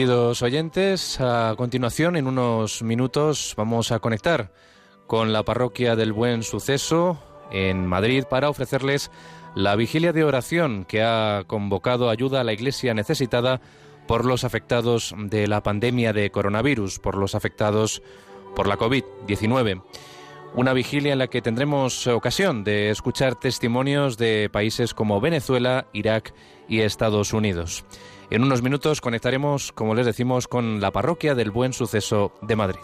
Queridos oyentes, a continuación, en unos minutos, vamos a conectar con la parroquia del Buen Suceso en Madrid para ofrecerles la vigilia de oración que ha convocado ayuda a la Iglesia necesitada por los afectados de la pandemia de coronavirus, por los afectados por la COVID-19. Una vigilia en la que tendremos ocasión de escuchar testimonios de países como Venezuela, Irak y Estados Unidos. En unos minutos conectaremos, como les decimos, con la parroquia del Buen Suceso de Madrid.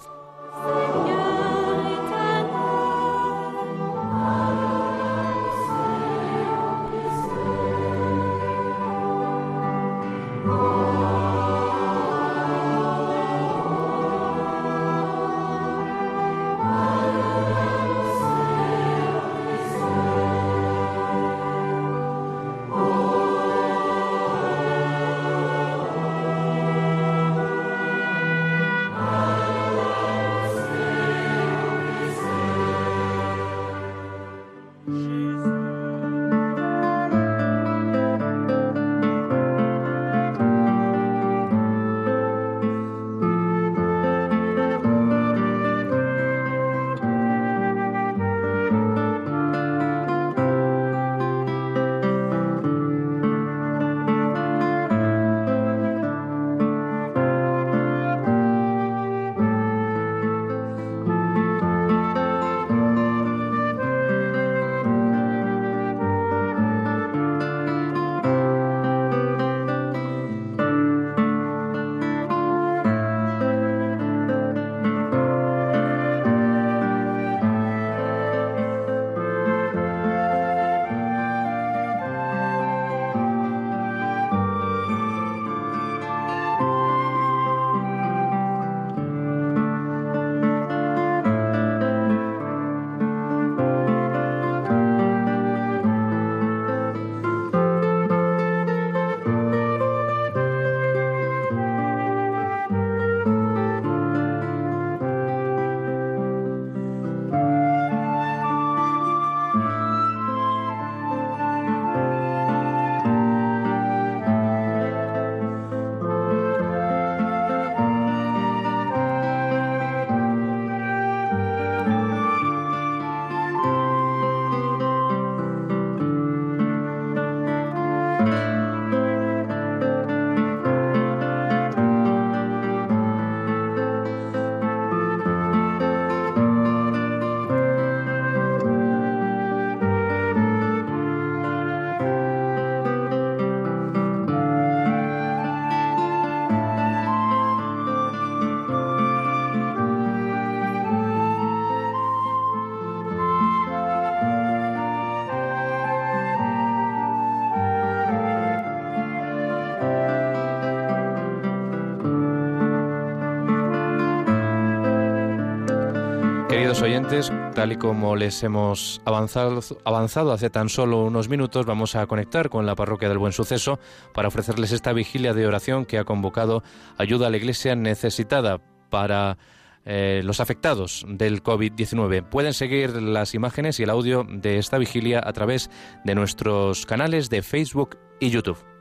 Tal y como les hemos avanzado, avanzado hace tan solo unos minutos, vamos a conectar con la parroquia del Buen Suceso para ofrecerles esta vigilia de oración que ha convocado ayuda a la Iglesia necesitada para eh, los afectados del COVID-19. Pueden seguir las imágenes y el audio de esta vigilia a través de nuestros canales de Facebook y YouTube.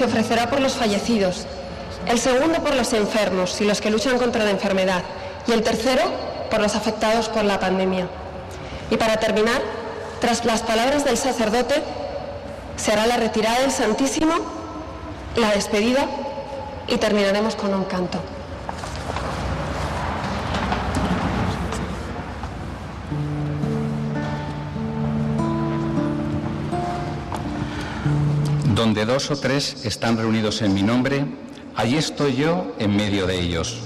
Se ofrecerá por los fallecidos, el segundo por los enfermos y los que luchan contra la enfermedad y el tercero por los afectados por la pandemia. Y para terminar, tras las palabras del sacerdote, se hará la retirada del Santísimo, la despedida y terminaremos con un canto. Donde dos o tres están reunidos en mi nombre, allí estoy yo en medio de ellos.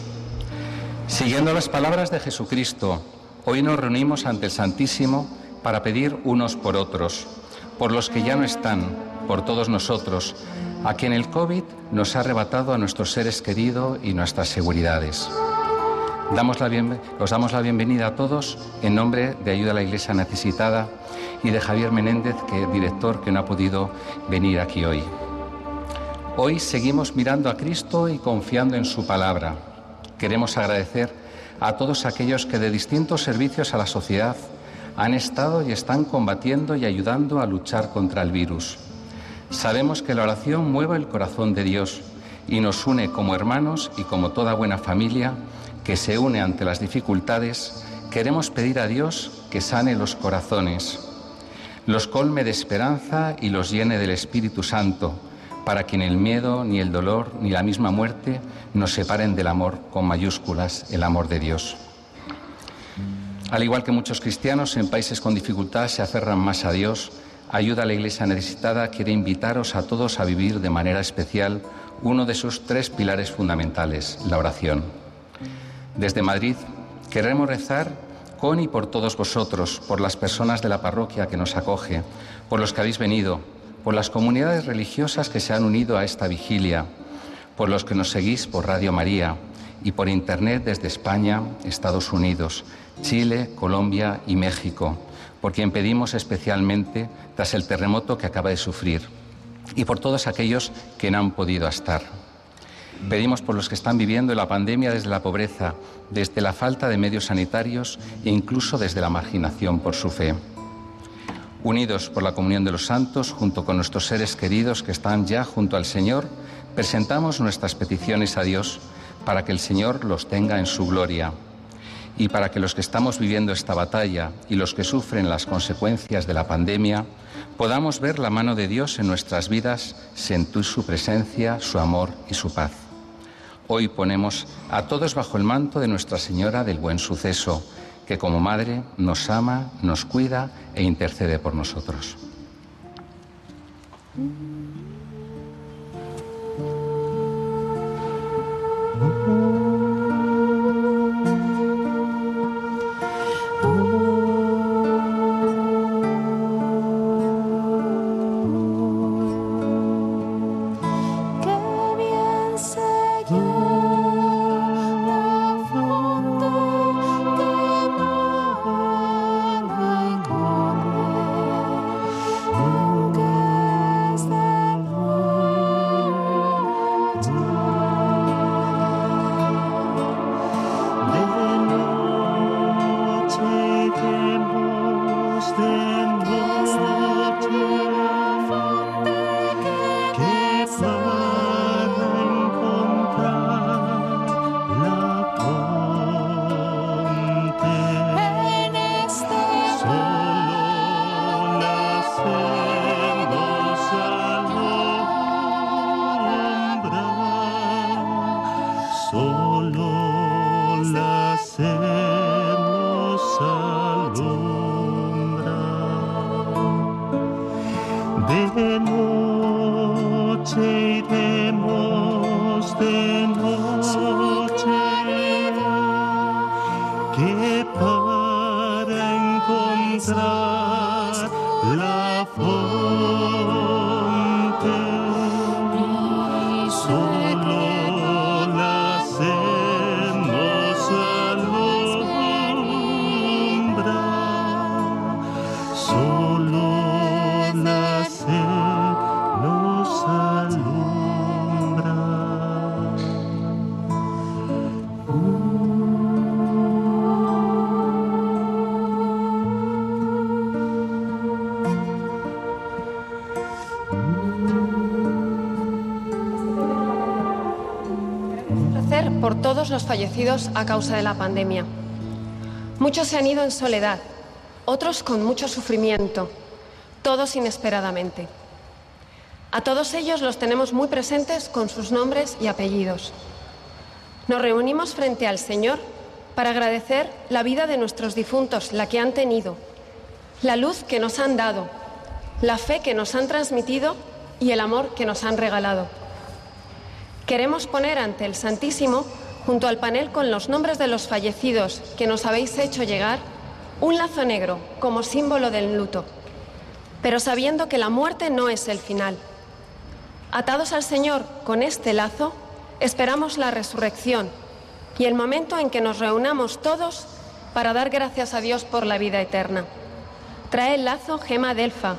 Siguiendo las palabras de Jesucristo, hoy nos reunimos ante el Santísimo para pedir unos por otros, por los que ya no están, por todos nosotros, a quien el COVID nos ha arrebatado a nuestros seres queridos y nuestras seguridades. Damos la os damos la bienvenida a todos en nombre de Ayuda a la Iglesia Necesitada y de Javier Menéndez, que es director que no ha podido venir aquí hoy. Hoy seguimos mirando a Cristo y confiando en su palabra. Queremos agradecer a todos aquellos que de distintos servicios a la sociedad han estado y están combatiendo y ayudando a luchar contra el virus. Sabemos que la oración mueve el corazón de Dios y nos une como hermanos y como toda buena familia que se une ante las dificultades, queremos pedir a Dios que sane los corazones, los colme de esperanza y los llene del Espíritu Santo para que ni el miedo, ni el dolor, ni la misma muerte nos separen del amor con mayúsculas, el amor de Dios. Al igual que muchos cristianos en países con dificultad se aferran más a Dios, Ayuda a la Iglesia necesitada quiere invitaros a todos a vivir de manera especial uno de sus tres pilares fundamentales, la oración. Desde Madrid queremos rezar con y por todos vosotros, por las personas de la parroquia que nos acoge, por los que habéis venido, por las comunidades religiosas que se han unido a esta vigilia, por los que nos seguís por Radio María y por Internet desde España, Estados Unidos, Chile, Colombia y México, por quien pedimos especialmente tras el terremoto que acaba de sufrir y por todos aquellos que no han podido estar. Pedimos por los que están viviendo la pandemia desde la pobreza, desde la falta de medios sanitarios e incluso desde la marginación por su fe unidos por la comunión de los santos, junto con nuestros seres queridos que están ya junto al Señor, presentamos nuestras peticiones a Dios para que el Señor los tenga en su gloria y para que los que estamos viviendo esta batalla y los que sufren las consecuencias de la pandemia podamos ver la mano de Dios en nuestras vidas, sentir su presencia, su amor y su paz. Hoy ponemos a todos bajo el manto de Nuestra Señora del Buen Suceso, que como Madre nos ama, nos cuida e intercede por nosotros. Los fallecidos a causa de la pandemia. Muchos se han ido en soledad, otros con mucho sufrimiento, todos inesperadamente. A todos ellos los tenemos muy presentes con sus nombres y apellidos. Nos reunimos frente al Señor para agradecer la vida de nuestros difuntos, la que han tenido, la luz que nos han dado, la fe que nos han transmitido y el amor que nos han regalado. Queremos poner ante el Santísimo junto al panel con los nombres de los fallecidos que nos habéis hecho llegar, un lazo negro como símbolo del luto, pero sabiendo que la muerte no es el final. Atados al Señor con este lazo, esperamos la resurrección y el momento en que nos reunamos todos para dar gracias a Dios por la vida eterna. Trae el lazo Gema Delfa,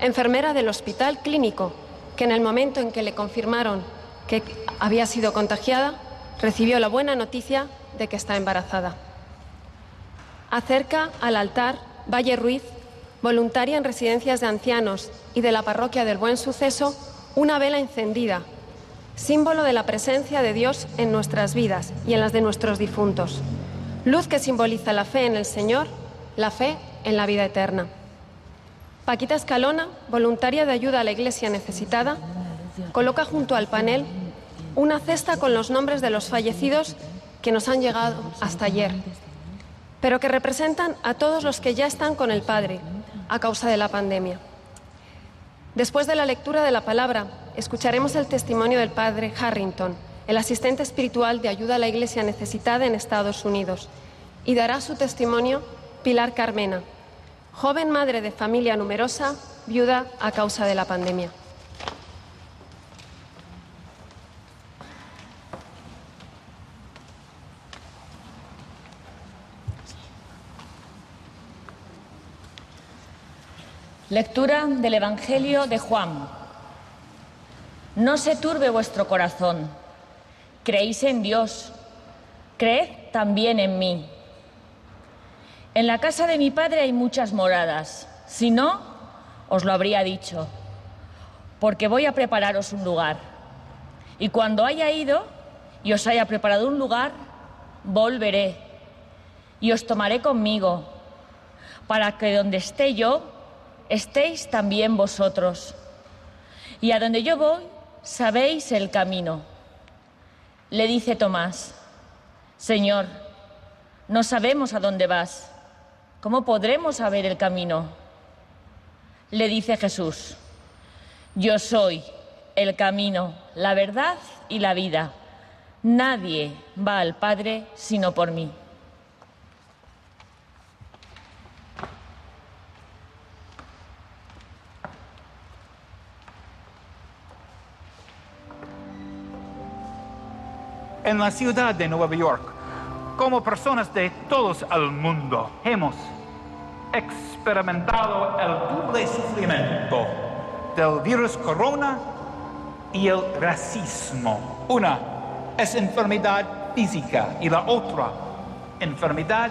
enfermera del Hospital Clínico, que en el momento en que le confirmaron que había sido contagiada, recibió la buena noticia de que está embarazada. Acerca al altar Valle Ruiz, voluntaria en residencias de ancianos y de la parroquia del Buen Suceso, una vela encendida, símbolo de la presencia de Dios en nuestras vidas y en las de nuestros difuntos. Luz que simboliza la fe en el Señor, la fe en la vida eterna. Paquita Escalona, voluntaria de ayuda a la iglesia necesitada, coloca junto al panel una cesta con los nombres de los fallecidos que nos han llegado hasta ayer, pero que representan a todos los que ya están con el Padre a causa de la pandemia. Después de la lectura de la palabra, escucharemos el testimonio del Padre Harrington, el asistente espiritual de ayuda a la Iglesia necesitada en Estados Unidos, y dará su testimonio Pilar Carmena, joven madre de familia numerosa, viuda a causa de la pandemia. Lectura del Evangelio de Juan. No se turbe vuestro corazón. Creéis en Dios. Creed también en mí. En la casa de mi padre hay muchas moradas. Si no, os lo habría dicho. Porque voy a prepararos un lugar. Y cuando haya ido y os haya preparado un lugar, volveré y os tomaré conmigo, para que donde esté yo, estéis también vosotros. Y a donde yo voy, sabéis el camino. Le dice Tomás, Señor, no sabemos a dónde vas. ¿Cómo podremos saber el camino? Le dice Jesús, yo soy el camino, la verdad y la vida. Nadie va al Padre sino por mí. En la ciudad de Nueva York, como personas de todos el mundo, hemos experimentado el doble sufrimiento del virus corona y el racismo. Una es enfermedad física y la otra enfermedad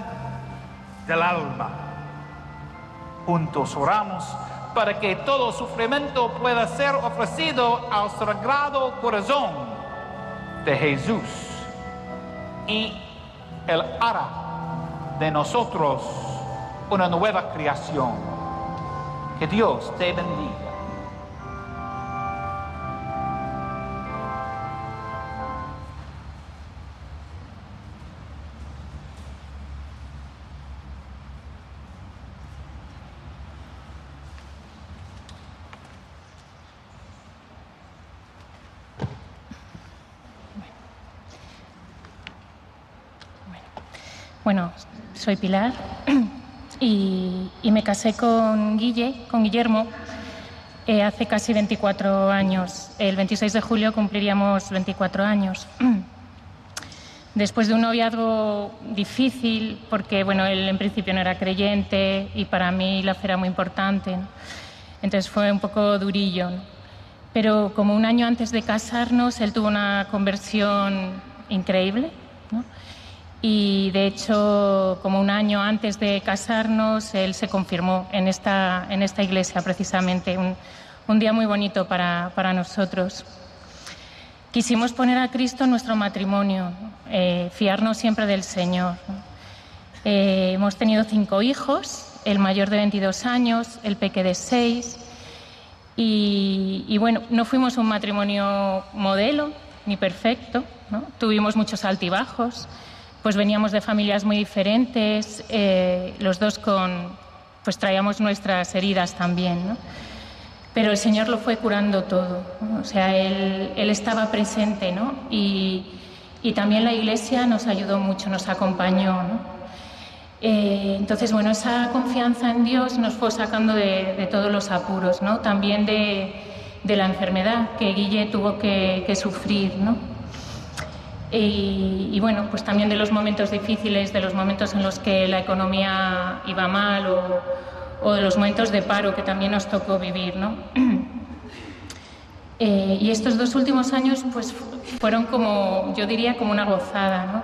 del alma. Juntos oramos para que todo sufrimiento pueda ser ofrecido al sagrado corazón de Jesús y Él hará de nosotros una nueva creación. Que Dios te bendiga. Bueno, soy Pilar y, me casé con Guille, con Guillermo, eh, hace casi 24 años. El 26 de julio cumpliríamos 24 años. Después de un noviazgo difícil, porque bueno, él en principio no era creyente y para mí la fe era muy importante, entonces fue un poco durillo. Pero como un año antes de casarnos, él tuvo una conversión increíble. Y de hecho, como un año antes de casarnos, él se confirmó en esta, en esta iglesia precisamente, un, día muy bonito para, para, nosotros. Quisimos poner a Cristo en nuestro matrimonio, eh, fiarnos siempre del Señor. Eh, hemos tenido cinco hijos, el mayor de 22 años, el peque de 6, y, y bueno, no fuimos un matrimonio modelo ni perfecto, ¿no? tuvimos muchos altibajos pues veníamos de familias muy diferentes, eh, los dos con, pues traíamos nuestras heridas también, ¿no? Pero el Señor lo fue curando todo, o sea, él, él, estaba presente, ¿no? Y, y, también la Iglesia nos ayudó mucho, nos acompañó, ¿no? Eh, entonces, bueno, esa confianza en Dios nos fue sacando de, de todos los apuros, ¿no? También de, de, la enfermedad que Guille tuvo que, que sufrir, ¿no? Y, bueno, pues también de los momentos difíciles, de los momentos en los que la economía iba mal o, de los momentos de paro que también nos tocó vivir, ¿no? Eh, y estos dos últimos años pues, fueron como, yo diría, como una gozada, ¿no?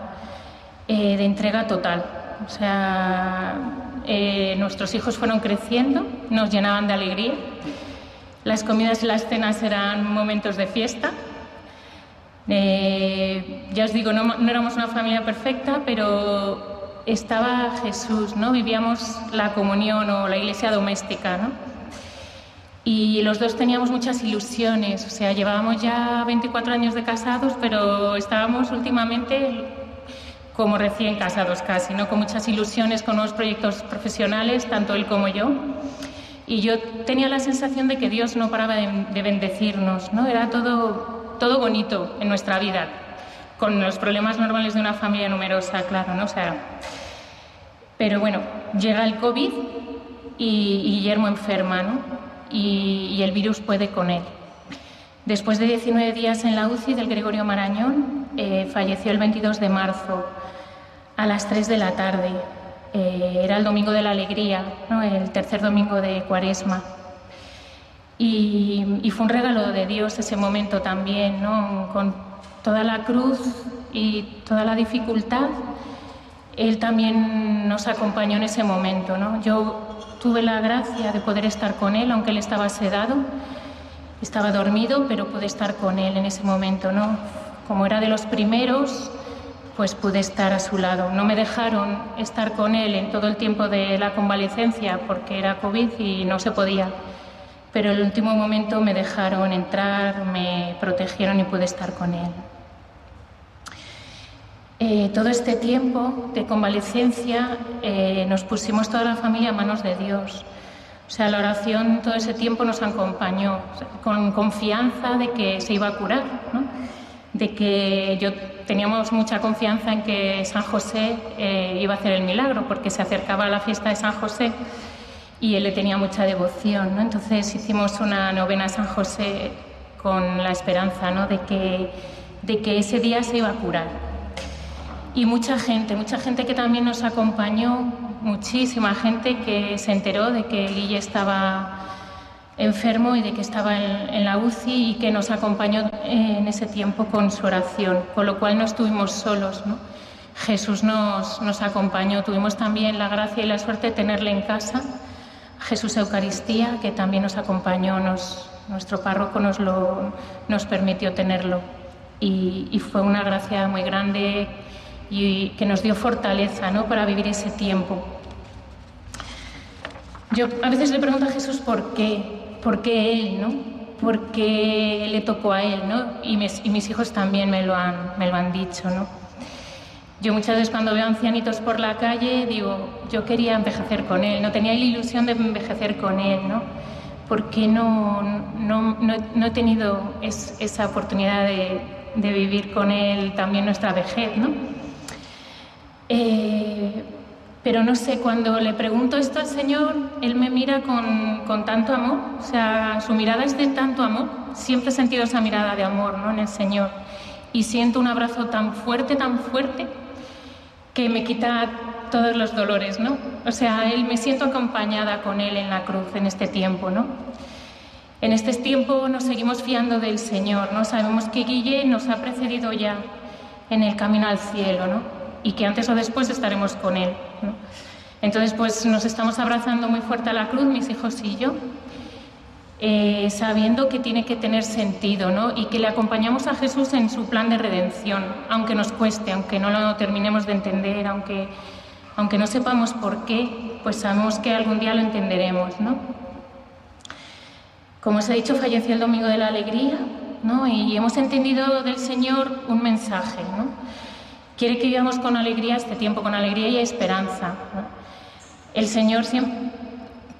Eh, de entrega total. O sea, eh, nuestros hijos fueron creciendo, nos llenaban de alegría. Las comidas y las cenas eran momentos de fiesta. Ya os digo, no, no éramos una familia perfecta, pero estaba Jesús, ¿no? Vivíamos la comunión o la iglesia doméstica, ¿no? Y los dos teníamos muchas ilusiones, o sea, llevábamos ya 24 años de casados, pero estábamos últimamente como recién casados casi, ¿no? Con muchas ilusiones, con nuevos proyectos profesionales, tanto él como yo. Y yo tenía la sensación de que Dios no paraba de, bendecirnos, ¿no? Era todo, todo bonito en nuestra vida, con los problemas normales de una familia numerosa, claro, ¿no? O sea, pero bueno, llega el COVID y, Guillermo enferma, ¿no? y, el virus puede con él. Después de 19 días en la UCI del Gregorio Marañón, eh, falleció el 22 de marzo a las 3 de la tarde. Eh, era el domingo de la alegría, el tercer domingo de Cuaresma. Y, fue un regalo de Dios ese momento también, con toda la cruz y toda la dificultad. Él también nos acompañó en ese momento. ¿no? Yo Tuve la gracia de poder estar con él, aunque él estaba sedado, estaba dormido, pero pude estar con él en ese momento, ¿no? Como era de los primeros, pues pude estar a su lado. No me dejaron estar con él en todo el tiempo de la convalecencia porque era COVID y no se podía. Pero en el último momento me dejaron entrar, me protegieron y pude estar con él. Eh, todo este tiempo de convalecencia eh, nos pusimos toda la familia a manos de Dios. O sea, la oración todo ese tiempo nos acompañó con confianza de que se iba a curar, de que yo teníamos mucha confianza en que San José eh, iba a hacer el milagro, porque se acercaba la fiesta de San José y él le tenía mucha devoción. Entonces hicimos una novena a San José con la esperanza de, que, de que ese día se iba a curar y mucha gente, mucha gente que también nos acompañó, muchísima gente que se enteró de que Guille estaba enfermo y de que estaba en, la UCI y que nos acompañó en ese tiempo con su oración, con lo cual no estuvimos solos. ¿no? Jesús nos, nos acompañó, tuvimos también la gracia y la suerte de tenerle en casa, Jesús Eucaristía, que también nos acompañó, nos, nuestro párroco nos, lo, nos permitió tenerlo. Y, fue una gracia muy grande y que nos dio fortaleza ¿no? para vivir ese tiempo. Yo a veces le pregunto a Jesús por qué, por qué Él, ¿no? ¿Por qué le tocó a Él, ¿no? Y mis, y mis hijos también me lo, han, me lo han dicho, ¿no? Yo muchas veces cuando veo ancianitos por la calle digo, yo quería envejecer con Él, no tenía la ilusión de envejecer con Él, ¿no? Porque no, no, no, no he tenido esa oportunidad de, de vivir con Él también nuestra vejez, ¿no? Eh, pero no sé, cuando le pregunto esto al Señor, Él me mira con, tanto amor, o sea, su mirada es de tanto amor. Siempre he sentido esa mirada de amor ¿no? en el Señor. Y siento un abrazo tan fuerte, tan fuerte, que me quita todos los dolores, ¿no? O sea, él, me siento acompañada con Él en la cruz en este tiempo, ¿no? En este tiempo nos seguimos fiando del Señor, ¿no? Sabemos que Guille nos ha precedido ya en el camino al cielo, ¿no? y que antes o después estaremos con Él. Entonces, pues nos estamos abrazando muy fuerte a la cruz, mis hijos y yo, eh, sabiendo que tiene que tener sentido ¿no? y que le acompañamos a Jesús en su plan de redención, aunque nos cueste, aunque no lo terminemos de entender, aunque, aunque no sepamos por qué, pues sabemos que algún día lo entenderemos. ¿no? Como os he dicho, falleció el Domingo de la Alegría ¿no? y hemos entendido del Señor un mensaje. ¿no? Quiere que vivamos con alegría este tiempo, con alegría y esperanza. El Señor siempre,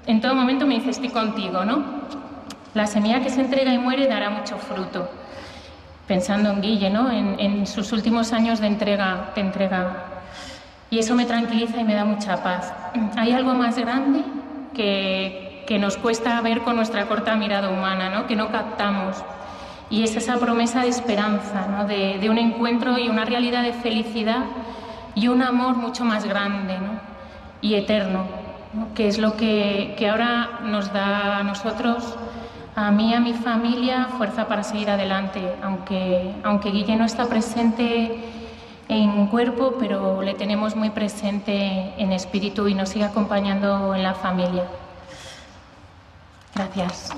en todo momento me dice, estoy contigo, ¿no? La semilla que se entrega y muere dará mucho fruto. Pensando en Guille, ¿no? En, sus últimos años de entrega, de entrega. Y eso me tranquiliza y me da mucha paz. Hay algo más grande que, que nos cuesta ver con nuestra corta mirada humana, ¿no? Que no captamos y es esa promesa de esperanza, ¿no? de, un encuentro y una realidad de felicidad y un amor mucho más grande ¿no? y eterno, que es lo que, que, ahora nos da a nosotros a mí y a mi familia fuerza para seguir adelante, aunque, aunque Guille no está presente en cuerpo, pero le tenemos muy presente en espíritu y nos sigue acompañando en la familia. Gracias.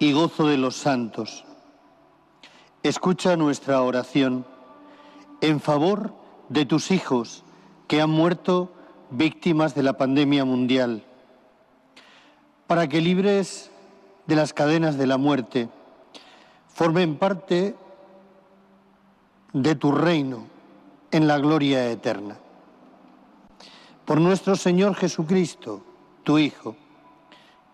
Y gozo de los santos. Escucha nuestra oración en favor de tus hijos que han muerto víctimas de la pandemia mundial, para que libres de las cadenas de la muerte, formen parte de tu reino en la gloria eterna. Por nuestro Señor Jesucristo, tu Hijo,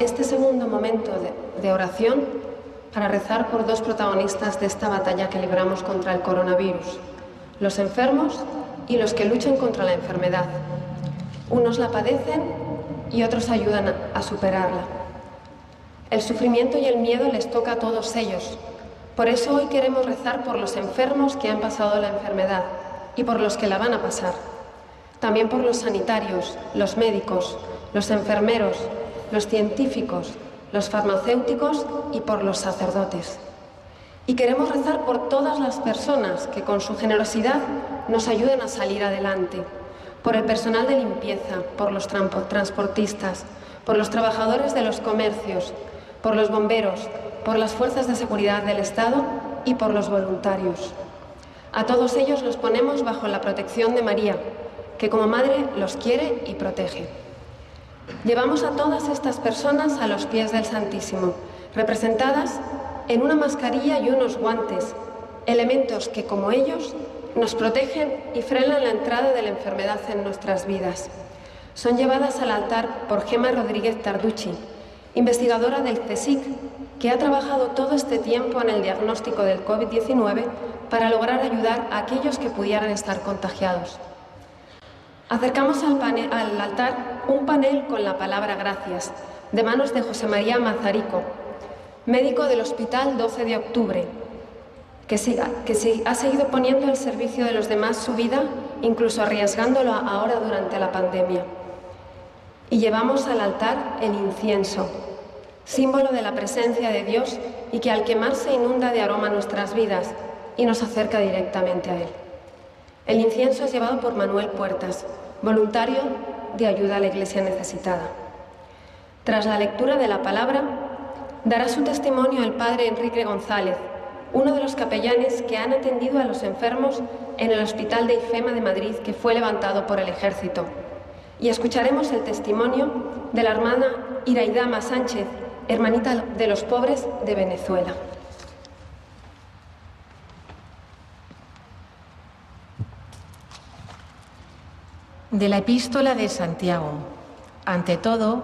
Este segundo momento de, oración para rezar por dos protagonistas de esta batalla que libramos contra el coronavirus, los enfermos y los que luchan contra la enfermedad. Unos la padecen y otros ayudan a superarla. El sufrimiento y el miedo les toca a todos ellos. Por eso hoy queremos rezar por los enfermos que han pasado la enfermedad y por los que la van a pasar. También por los sanitarios, los médicos, los enfermeros, los científicos, los farmacéuticos y por los sacerdotes. Y queremos rezar por todas las personas que con su generosidad nos ayuden a salir adelante, por el personal de limpieza, por los transportistas, por los trabajadores de los comercios, por los bomberos, por las fuerzas de seguridad del Estado y por los voluntarios. A todos ellos los ponemos bajo la protección de María, que como madre los quiere y protege. Llevamos a todas estas personas a los pies del Santísimo, representadas en una mascarilla y unos guantes, elementos que como ellos nos protegen y frenan la entrada de la enfermedad en nuestras vidas. Son llevadas al altar por Gema Rodríguez Tarducci, investigadora del CSIC, que ha trabajado todo este tiempo en el diagnóstico del COVID-19 para lograr ayudar a aquellos que pudieran estar contagiados. Acercamos al, al, altar un panel con la palabra gracias, de manos de José María Mazarico, médico del Hospital 12 de Octubre, que, ha seguido poniendo al servicio de los demás su vida, incluso arriesgándolo ahora durante la pandemia y llevamos al altar el incienso, símbolo de la presencia de Dios y que al quemarse inunda de aroma nuestras vidas y nos acerca directamente a Él. El incienso es llevado por Manuel Puertas, voluntario de ayuda a la Iglesia necesitada. Tras la lectura de la palabra, dará su testimonio el padre Enrique González, uno de los capellanes que han atendido a los enfermos en el Hospital de Ifema de Madrid que fue levantado por el ejército y escucharemos el testimonio de la hermana Iraidama Sánchez, hermanita de los pobres de Venezuela. De la epístola de Santiago. Ante todo,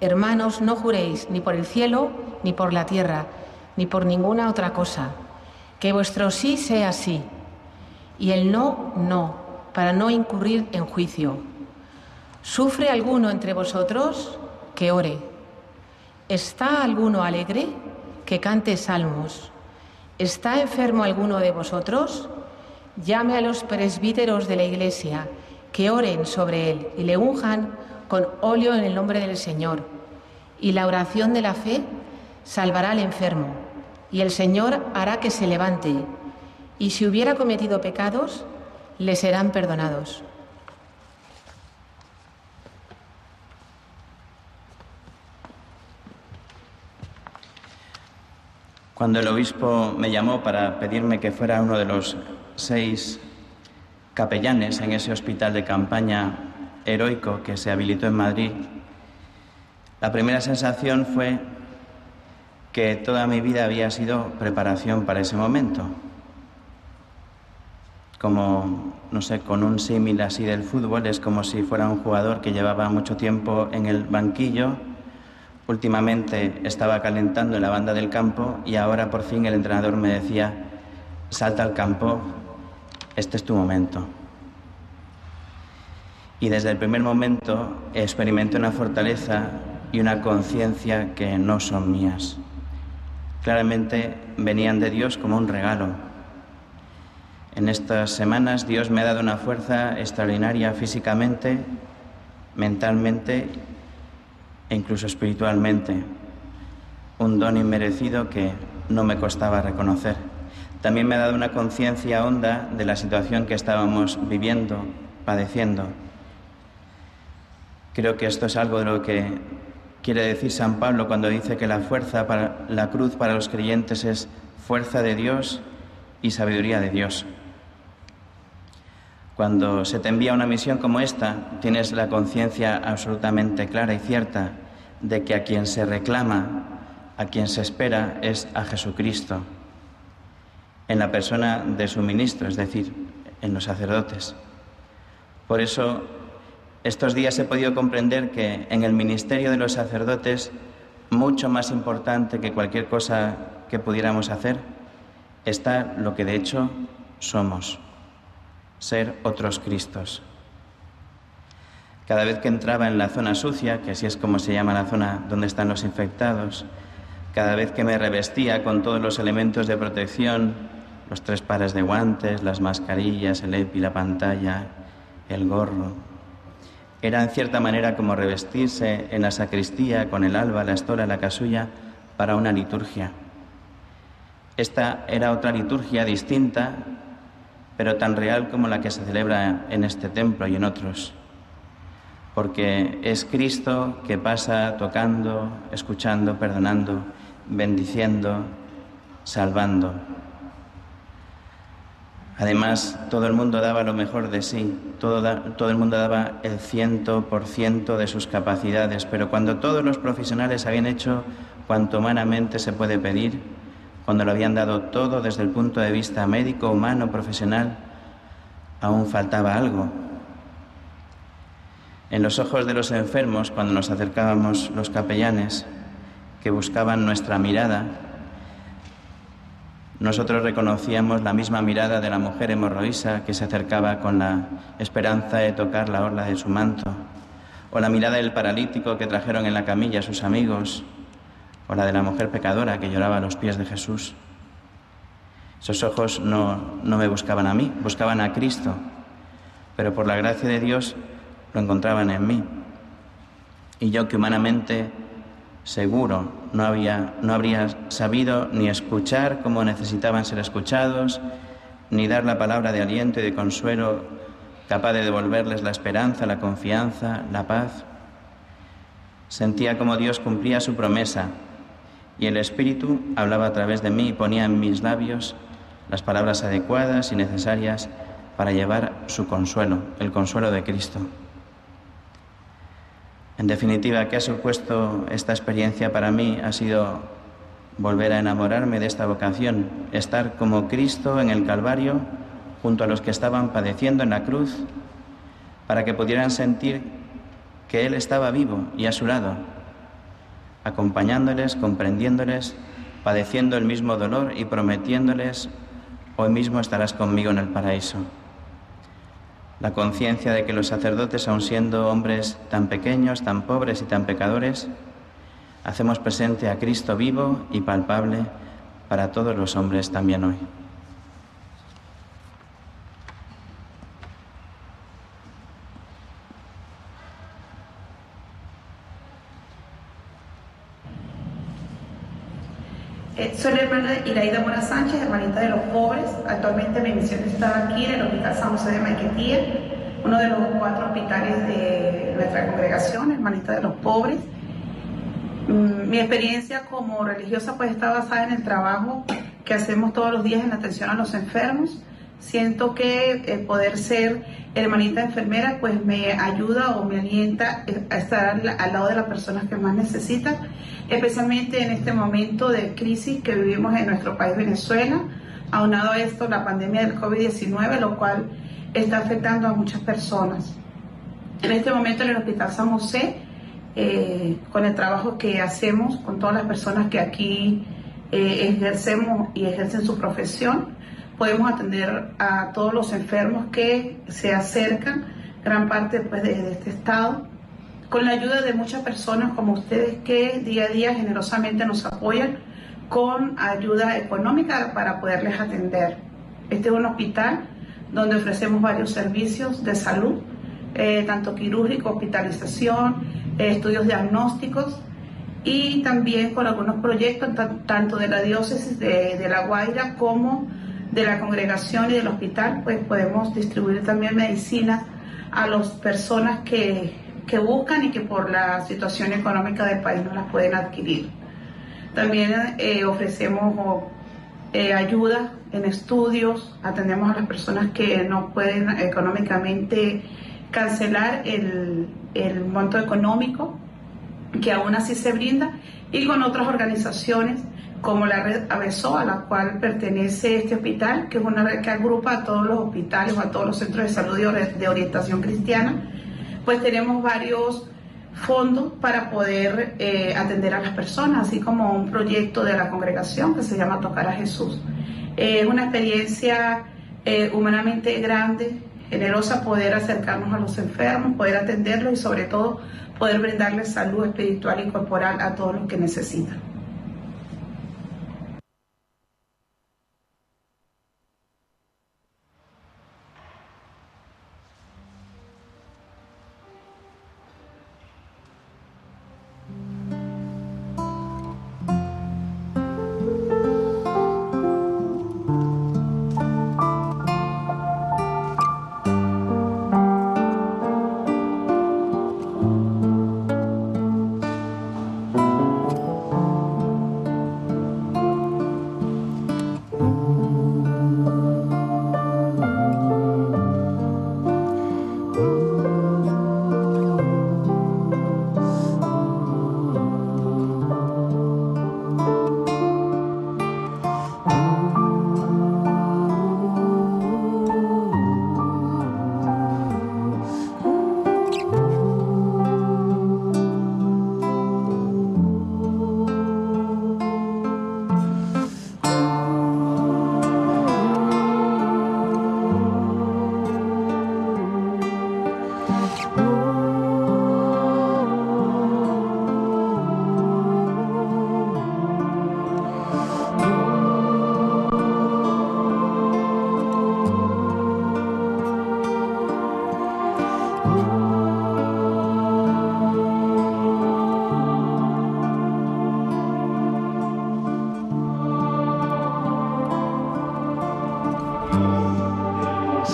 hermanos, no juréis ni por el cielo, ni por la tierra, ni por ninguna otra cosa. Que vuestro sí sea sí, y el no, no, para no incurrir en juicio ¿Sufre alguno entre vosotros? Que ore. ¿Está alguno alegre? Que cante salmos. ¿Está enfermo alguno de vosotros? Llame a los presbíteros de la iglesia, que oren sobre él y le unjan con óleo en el nombre del Señor. Y la oración de la fe salvará al enfermo, y el Señor hará que se levante, y si hubiera cometido pecados, le serán perdonados. Cuando el obispo me llamó para pedirme que fuera uno de los seis capellanes en ese hospital de campaña heroico que se habilitó en Madrid, la primera sensación fue que toda mi vida había sido preparación para ese momento. Como, no sé, con un símil así del fútbol, es como si fuera un jugador que llevaba mucho tiempo en el banquillo Últimamente estaba calentando en la banda del campo y ahora por fin el entrenador me decía, salta al campo, este es tu momento. Y desde el primer momento experimenté una fortaleza y una conciencia que no son mías. Claramente venían de Dios como un regalo. En estas semanas Dios me ha dado una fuerza extraordinaria físicamente, mentalmente e incluso espiritualmente, un don inmerecido que no me costaba reconocer. También me ha dado una conciencia honda de la situación que estábamos viviendo, padeciendo. Creo que esto es algo de lo que quiere decir San Pablo cuando dice que la fuerza para la cruz para los creyentes es fuerza de Dios y sabiduría de Dios. Cuando se te envía una misión como esta, tienes la conciencia absolutamente clara y cierta de que a quien se reclama, a quien se espera, es a Jesucristo, en la persona de su ministro, es decir, en los sacerdotes. Por eso, estos días he podido comprender que en el ministerio de los sacerdotes, mucho más importante que cualquier cosa que pudiéramos hacer, está lo que de hecho somos ser otros Cristos. Cada vez que entraba en la zona sucia, que así es como se llama la zona donde están los infectados, cada vez que me revestía con todos los elementos de protección, los tres pares de guantes, las mascarillas, el EPI, la pantalla, el gorro, era en cierta manera como revestirse en la sacristía con el alba, la estola, la casulla para una liturgia. Esta era otra liturgia distinta pero tan real como la que se celebra en este templo y en otros. porque es Cristo que pasa tocando, escuchando, perdonando, bendiciendo, salvando. Además, todo el mundo daba lo mejor de sí, todo, todo, el mundo daba el ciento por ciento de sus capacidades, pero cuando todos los profesionales habían hecho cuanto humanamente se puede pedir, cuando lo habían dado todo desde el punto de vista médico, humano, profesional, aún faltaba algo. En los ojos de los enfermos, cuando nos acercábamos los capellanes, que buscaban nuestra mirada, nosotros reconocíamos la misma mirada de la mujer hemorroísa que se acercaba con la esperanza de tocar la orla de su manto, o la mirada del paralítico que trajeron en la camilla sus amigos, o la de la mujer pecadora que lloraba a los pies de Jesús. Esos ojos no, no me buscaban a mí, buscaban a Cristo, pero por la gracia de Dios lo encontraban en mí. Y yo que humanamente seguro no, había, no habría sabido ni escuchar como necesitaban ser escuchados, ni dar la palabra de aliento y de consuelo capaz de devolverles la esperanza, la confianza, la paz. Sentía como Dios cumplía su promesa y el Espíritu hablaba a través de mí y ponía en mis labios las palabras adecuadas y necesarias para llevar su consuelo, el consuelo de Cristo. En definitiva, ¿qué ha supuesto esta experiencia para mí? Ha sido volver a enamorarme de esta vocación, estar como Cristo en el Calvario junto a los que estaban padeciendo en la cruz, para que pudieran sentir que Él estaba vivo y a su lado, acompañándoles, comprendiéndoles, padeciendo el mismo dolor y prometiéndoles, hoy mismo estarás conmigo en el paraíso la conciencia de que los sacerdotes, aun siendo hombres tan pequeños, tan pobres y tan pecadores, hacemos presente a Cristo vivo y palpable para todos los hombres también hoy. Soy la hermana Iraida Mora Sánchez, hermanita de los pobres. Actualmente mi misión está aquí en el Hospital San José de Maiquetía, uno de los cuatro hospitales de nuestra congregación, hermanita de los pobres. Mm, mi experiencia como religiosa pues está basada en el trabajo que hacemos todos los días en la atención a los enfermos. Siento que eh, poder ser hermanita enfermera pues me ayuda o me alienta a estar al, al lado de las personas que más necesitan especialmente en este momento de crisis que vivimos en nuestro país Venezuela. Aunado a esto, la pandemia del COVID-19, lo cual está afectando a muchas personas. En este momento en el Hospital San José, eh, con el trabajo que hacemos con todas las personas que aquí eh, ejercemos y ejercen su profesión, podemos atender a todos los enfermos que se acercan, gran parte pues, de este estado con la ayuda de muchas personas como ustedes que día a día generosamente nos apoyan con ayuda económica para poderles atender. Este es un hospital donde ofrecemos varios servicios de salud, eh, tanto quirúrgico, hospitalización, eh, estudios diagnósticos y también con algunos proyectos tanto de la diócesis de, de, La Guaira como de la congregación y del hospital, pues podemos distribuir también medicina a las personas que que buscan y que por la situación económica del país no las pueden adquirir. También eh, ofrecemos eh, ayuda en estudios, atendemos a las personas que no pueden económicamente cancelar el, el monto económico que aún así se brinda y con otras organizaciones como la red ABESO, a la cual pertenece este hospital, que es una red que agrupa a todos los hospitales o a todos los centros de salud de orientación cristiana pues tenemos varios fondos para poder eh, atender a las personas, así como un proyecto de la congregación que se llama Tocar a Jesús. Es una experiencia eh, humanamente grande, generosa poder acercarnos a los enfermos, poder atenderlos y sobre todo poder brindarles salud espiritual y corporal a todos los que necesitan.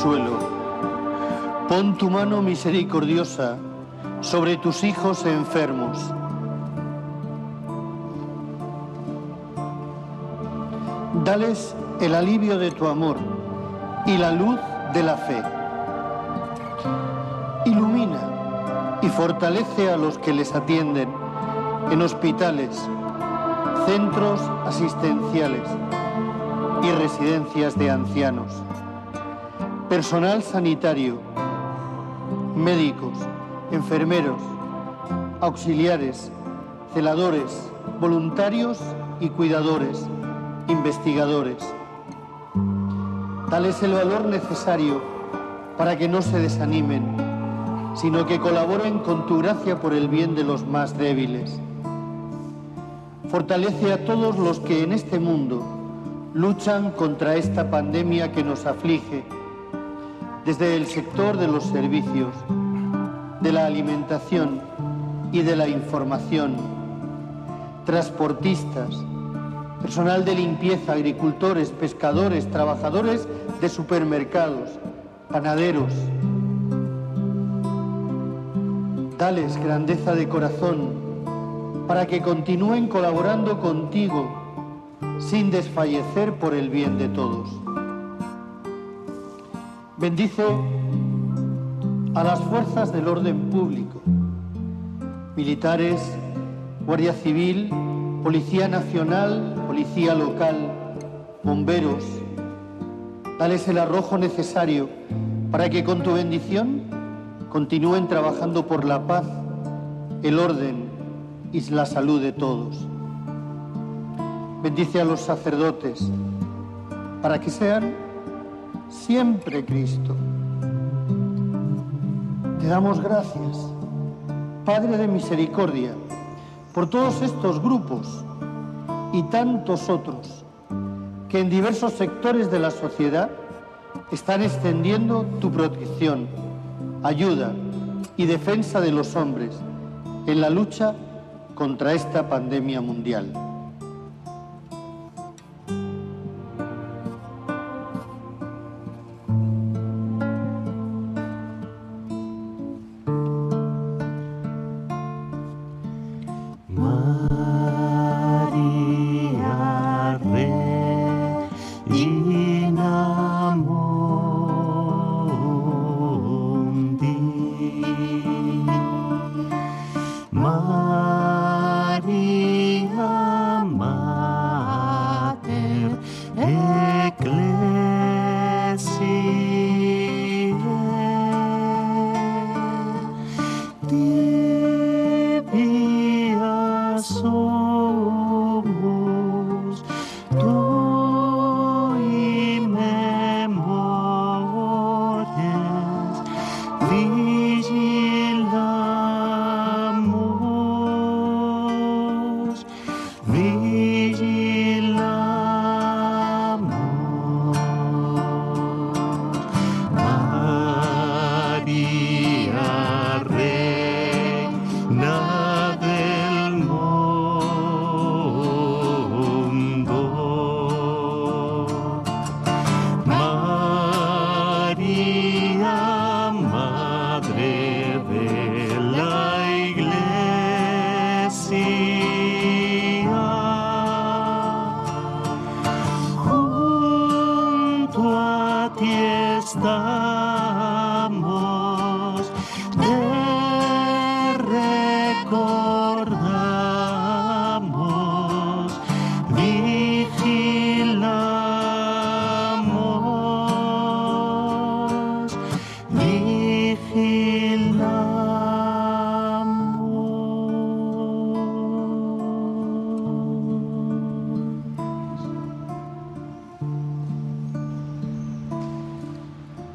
Pon tu mano misericordiosa sobre tus hijos enfermos. Dales el alivio de tu amor y la luz de la fe. Ilumina y fortalece a los que les atienden en hospitales, centros asistenciales y residencias de ancianos, personal sanitario, médicos, enfermeros, auxiliares, celadores, voluntarios y cuidadores, investigadores. Tal es el valor necesario para que no se desanimen, sino que colaboren con tu gracia por el bien de los más débiles. Fortalece a todos los que en este mundo luchan contra esta pandemia que nos aflige, desde el sector de los servicios, de la alimentación y de la información, transportistas, personal de limpieza, agricultores, pescadores, trabajadores de supermercados, panaderos. Dales grandeza de corazón para que continúen colaborando contigo sin desfallecer por el bien de todos. Bendice a las fuerzas del orden público, militares, Guardia Civil, Policía Nacional, Policía Local, bomberos. Dales el arrojo necesario para que con tu bendición continúen trabajando por la paz, el orden y la salud de todos. Bendice a los sacerdotes para que sean siempre Cristo. Te damos gracias, Padre de Misericordia, por todos estos grupos y tantos otros que en diversos sectores de la sociedad están extendiendo tu protección, ayuda y defensa de los hombres en la lucha contra esta pandemia mundial.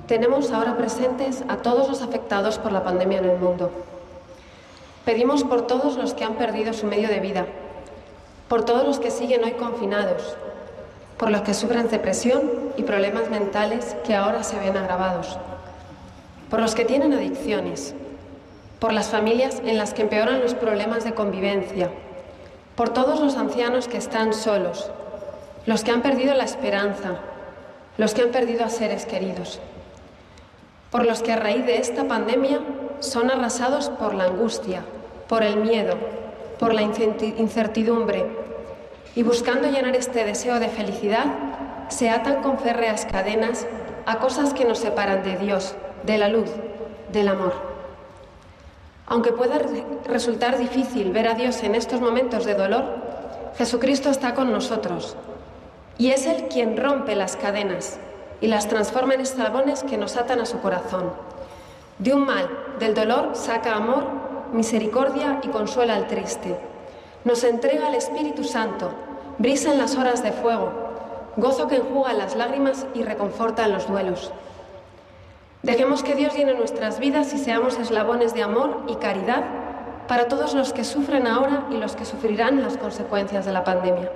Tenemos ahora presentes a todos los afectados por la pandemia en el mundo. Pedimos por todos los que han perdido su medio de vida, por todos los que siguen hoy confinados, por los que sufren depresión y problemas mentales que ahora se ven agravados, por los que tienen adicciones, por las familias en las que empeoran los problemas de convivencia, por todos los ancianos que están solos, los que han perdido la esperanza, los que han perdido a seres queridos por los que a raíz de esta pandemia son arrasados por la angustia, por el miedo, por la incertidumbre y buscando llenar este deseo de felicidad, se atan con férreas cadenas a cosas que nos separan de Dios, de la luz, del amor. Aunque pueda resultar difícil ver a Dios en estos momentos de dolor, Jesucristo está con nosotros y es Él quien rompe las cadenas y las transforma en eslabones que nos atan a su corazón. De un mal, del dolor, saca amor, misericordia y consuela al triste. Nos entrega el Espíritu Santo, brisa en las horas de fuego, gozo que enjuga las lágrimas y reconforta en los duelos. Dejemos que Dios llene nuestras vidas y seamos eslabones de amor y caridad para todos los que sufren ahora y los que sufrirán las consecuencias de la pandemia.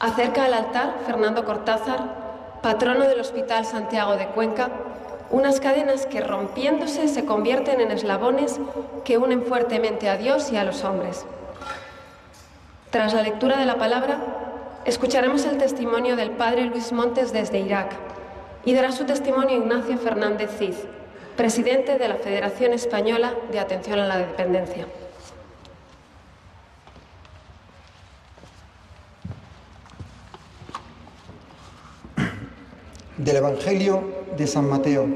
Acerca al altar Fernando Cortázar, patrono del Hospital Santiago de Cuenca, unas cadenas que rompiéndose se convierten en eslabones que unen fuertemente a Dios y a los hombres. Tras la lectura de la palabra, escucharemos el testimonio del padre Luis Montes desde Irak y dará su testimonio Ignacio Fernández Cid, presidente de la Federación Española de Atención a la Dependencia. Del Evangelio de San Mateo.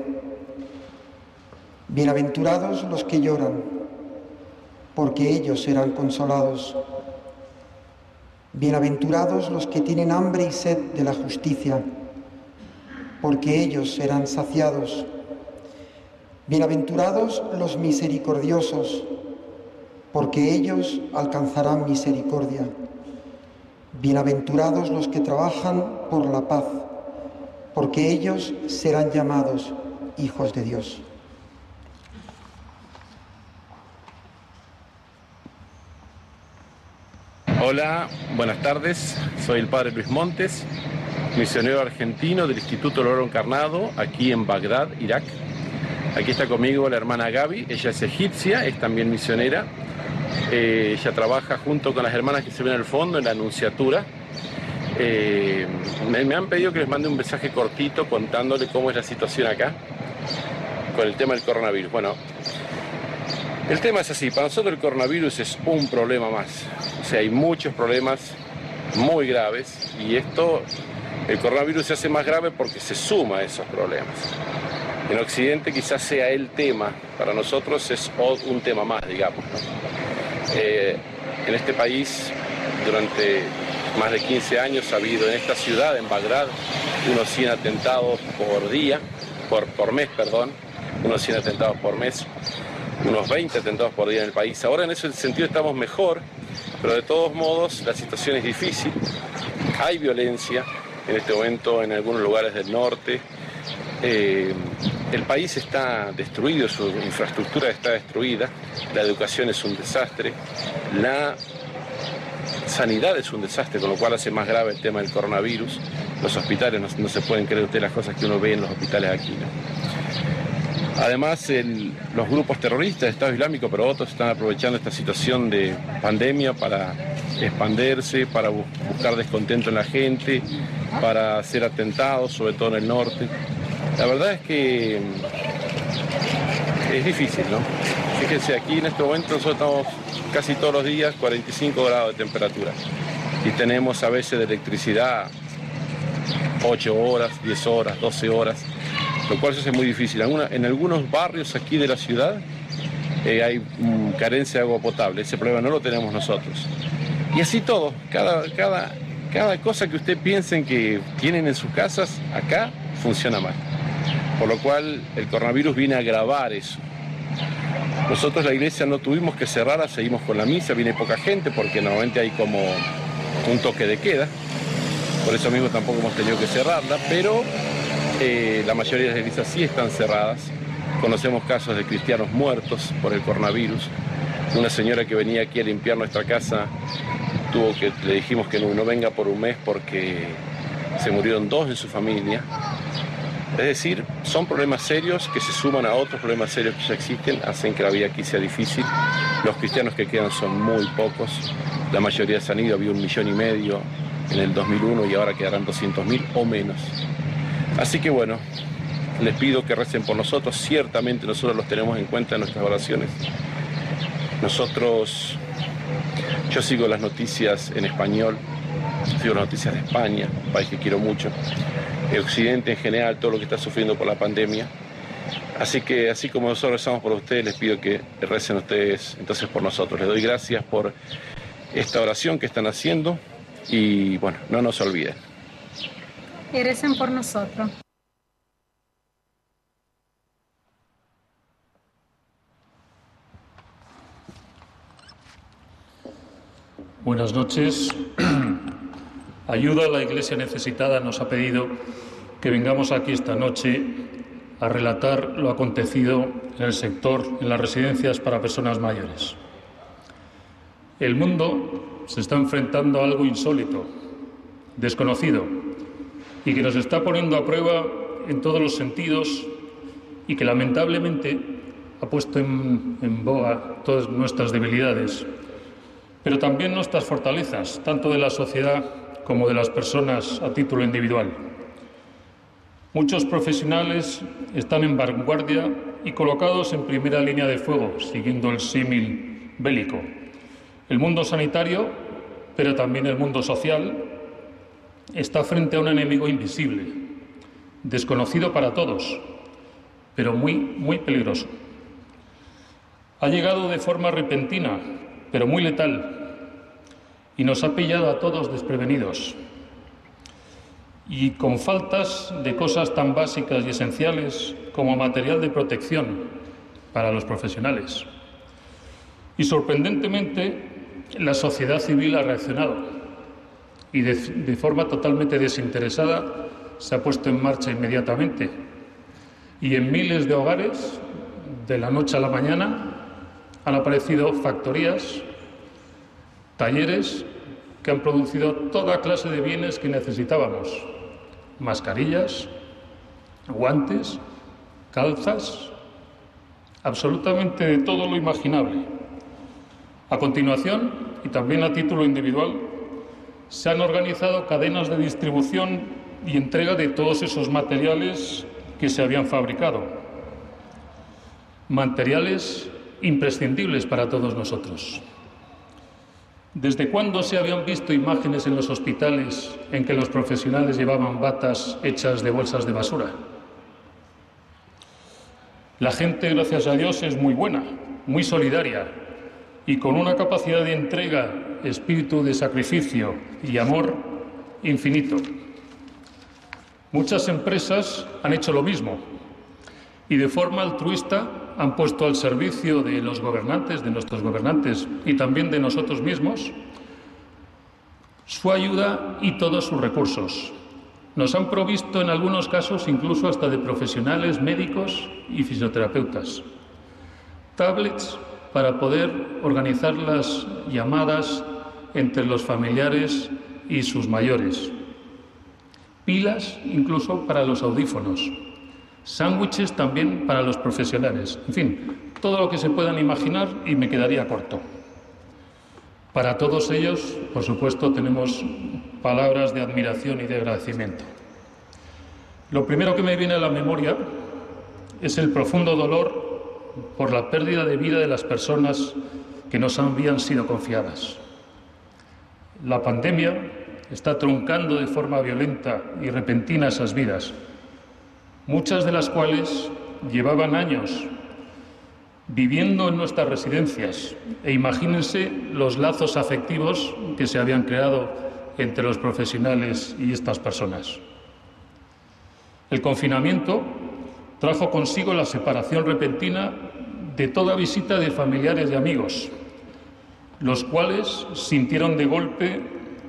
Bienaventurados los que lloran, porque ellos serán consolados. Bienaventurados los que tienen hambre y sed de la justicia, porque ellos serán saciados. Bienaventurados los misericordiosos, porque ellos alcanzarán misericordia. Bienaventurados los que trabajan por la paz porque ellos serán llamados hijos de Dios. Hola, buenas tardes. Soy el padre Luis Montes, misionero argentino del Instituto Loro Encarnado, aquí en Bagdad, Irak. Aquí está conmigo la hermana Gaby, ella es egipcia, es también misionera. Eh, ella trabaja junto con las hermanas que se ven al fondo en la Anunciatura, eh, me, han pedido que les mande un mensaje cortito contándole cómo es la situación acá con el tema del coronavirus. Bueno, el tema es así, para nosotros el coronavirus es un problema más. O sea, hay muchos problemas muy graves y esto, el coronavirus se hace más grave porque se suma a esos problemas. En Occidente quizás sea el tema, para nosotros es un tema más, digamos. Eh, en este país, durante más de 15 años ha habido en esta ciudad, en Bagdad, unos 100 atentados por día, por, por mes, perdón, unos 100 atentados por mes, unos 20 atentados por día en el país. Ahora en ese sentido estamos mejor, pero de todos modos la situación es difícil, hay violencia en este momento en algunos lugares del norte. Eh, el país está destruido, su infraestructura está destruida, la educación es un desastre, la sanidad es un desastre, con lo cual hace más grave el tema del coronavirus. Los hospitales, no, se pueden creer usted las cosas que uno ve en los hospitales aquí. Además, los grupos terroristas, el Estado Islámico, pero otros están aprovechando esta situación de pandemia para expandirse, para buscar descontento en la gente, para hacer atentados, sobre todo en el norte. La verdad es que es difícil, ¿no? Fíjense, aquí en este momento nosotros estamos casi todos los días 45 grados de temperatura y tenemos a veces de electricidad 8 horas, 10 horas, 12 horas, lo cual se hace muy difícil. En, algunos barrios aquí de la ciudad eh, hay carencia de agua potable, ese problema no lo tenemos nosotros. Y así todo, cada, cada, cada cosa que usted piensen que tienen en sus casas, acá funciona mal. Por lo cual el coronavirus viene a agravar eso. Nosotros la iglesia no tuvimos que cerrarla, seguimos con la misa, viene poca gente porque normalmente hay como un toque de queda, por eso mismo tampoco hemos tenido que cerrarla, pero eh, la mayoría de las iglesias sí están cerradas. Conocemos casos de cristianos muertos por el coronavirus. Una señora que venía aquí a limpiar nuestra casa tuvo que, le dijimos que no venga por un mes porque se murieron dos en su familia. Es decir, son problemas serios que se suman a otros problemas serios que ya existen, hacen que la vida aquí sea difícil. Los cristianos que quedan son muy pocos, la mayoría se han ido, había un millón y medio en el 2001 y ahora quedarán 200.000 o menos. Así que bueno, Les pido que recen por nosotros, ciertamente nosotros los tenemos en cuenta en nuestras oraciones. Nosotros, yo sigo las noticias en español, sigo las noticias de España, un país que quiero mucho, el occidente en general, todo lo que está sufriendo por la pandemia. Así que así como nosotros rezamos por ustedes, les pido que recen ustedes entonces por nosotros. Les doy gracias por esta oración que están haciendo y bueno, no nos olviden. Y recen por nosotros. Buenas noches. Ayuda a la Iglesia necesitada nos ha pedido que vengamos aquí esta noche a relatar lo acontecido en el sector, en las residencias para personas mayores. El mundo se está enfrentando a algo insólito, desconocido, y que nos está poniendo a prueba en todos los sentidos y que lamentablemente ha puesto en, en boga todas nuestras debilidades, pero también nuestras fortalezas, tanto de la sociedad como de las personas a título individual. Muchos profesionales están en vanguardia y colocados en primera línea de fuego, siguiendo el símil bélico. El mundo sanitario, pero también el mundo social, está frente a un enemigo invisible, desconocido para todos, pero muy, muy peligroso. Ha llegado de forma repentina, pero muy letal, y nos ha pillado a todos desprevenidos y con faltas de cosas tan básicas y esenciales como material de protección para los profesionales. Y sorprendentemente, la sociedad civil ha reaccionado y de, forma totalmente desinteresada se ha puesto en marcha inmediatamente. Y en miles de hogares, de la noche a la mañana, han aparecido factorías, talleres que han producido toda clase de bienes que necesitábamos. Mascarillas, guantes, calzas, absolutamente de todo lo imaginable. A continuación, y también a título individual, se han organizado cadenas de distribución y entrega de todos esos materiales que se habían fabricado. Materiales imprescindibles para todos nosotros. ¿Desde cuándo se habían visto imágenes en los hospitales en que los profesionales llevaban batas hechas de bolsas de basura? La gente, gracias a Dios, es muy buena, muy solidaria y con una capacidad de entrega, espíritu de sacrificio y amor infinito. Muchas empresas han hecho lo mismo y de forma altruista han puesto al servicio de los gobernantes, de nuestros gobernantes y también de nosotros mismos, su ayuda y todos sus recursos. Nos han provisto en algunos casos incluso hasta de profesionales médicos y fisioterapeutas. Tablets para poder organizar las llamadas entre los familiares y sus mayores. Pilas incluso para los audífonos sándwiches también para los profesionales, en fin, todo lo que se puedan imaginar y me quedaría corto. Para todos ellos, por supuesto, tenemos palabras de admiración y de agradecimiento. Lo primero que me viene a la memoria es el profundo dolor por la pérdida de vida de las personas que nos habían sido confiadas. La pandemia está truncando de forma violenta y repentina esas vidas muchas de las cuales llevaban años viviendo en nuestras residencias. E imagínense los lazos afectivos que se habían creado entre los profesionales y estas personas. El confinamiento trajo consigo la separación repentina de toda visita de familiares y amigos, los cuales sintieron de golpe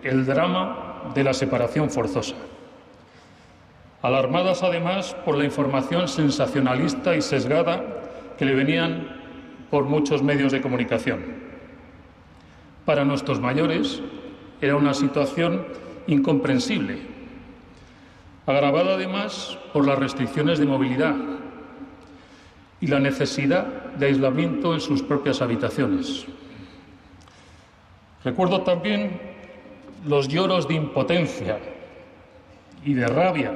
el drama de la separación forzosa alarmadas además por la información sensacionalista y sesgada que le venían por muchos medios de comunicación. Para nuestros mayores era una situación incomprensible, agravada además por las restricciones de movilidad y la necesidad de aislamiento en sus propias habitaciones. Recuerdo también los lloros de impotencia y de rabia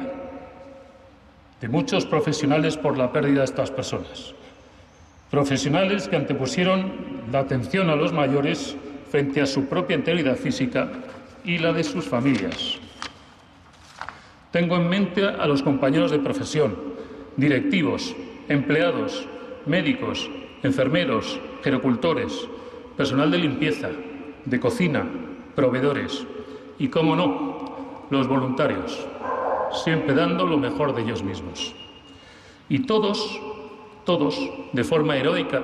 de muchos profesionales por la pérdida de estas personas. Profesionales que antepusieron la atención a los mayores frente a su propia integridad física y la de sus familias. Tengo en mente a los compañeros de profesión, directivos, empleados, médicos, enfermeros, gerocultores, personal de limpieza, de cocina, proveedores y, cómo no, los voluntarios, siempre dando lo mejor de ellos mismos. Y todos, todos, de forma heroica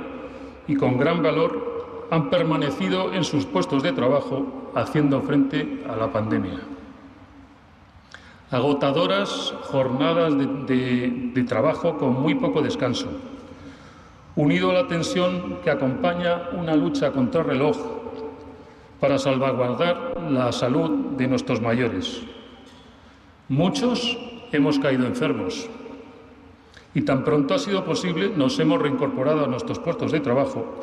y con gran valor, han permanecido en sus puestos de trabajo haciendo frente a la pandemia. Agotadoras jornadas de, trabajo con muy poco descanso, unido a la tensión que acompaña una lucha contra el reloj para salvaguardar la salud de nuestros mayores. Muchos hemos caído enfermos y tan pronto ha sido posible nos hemos reincorporado a nuestros puestos de trabajo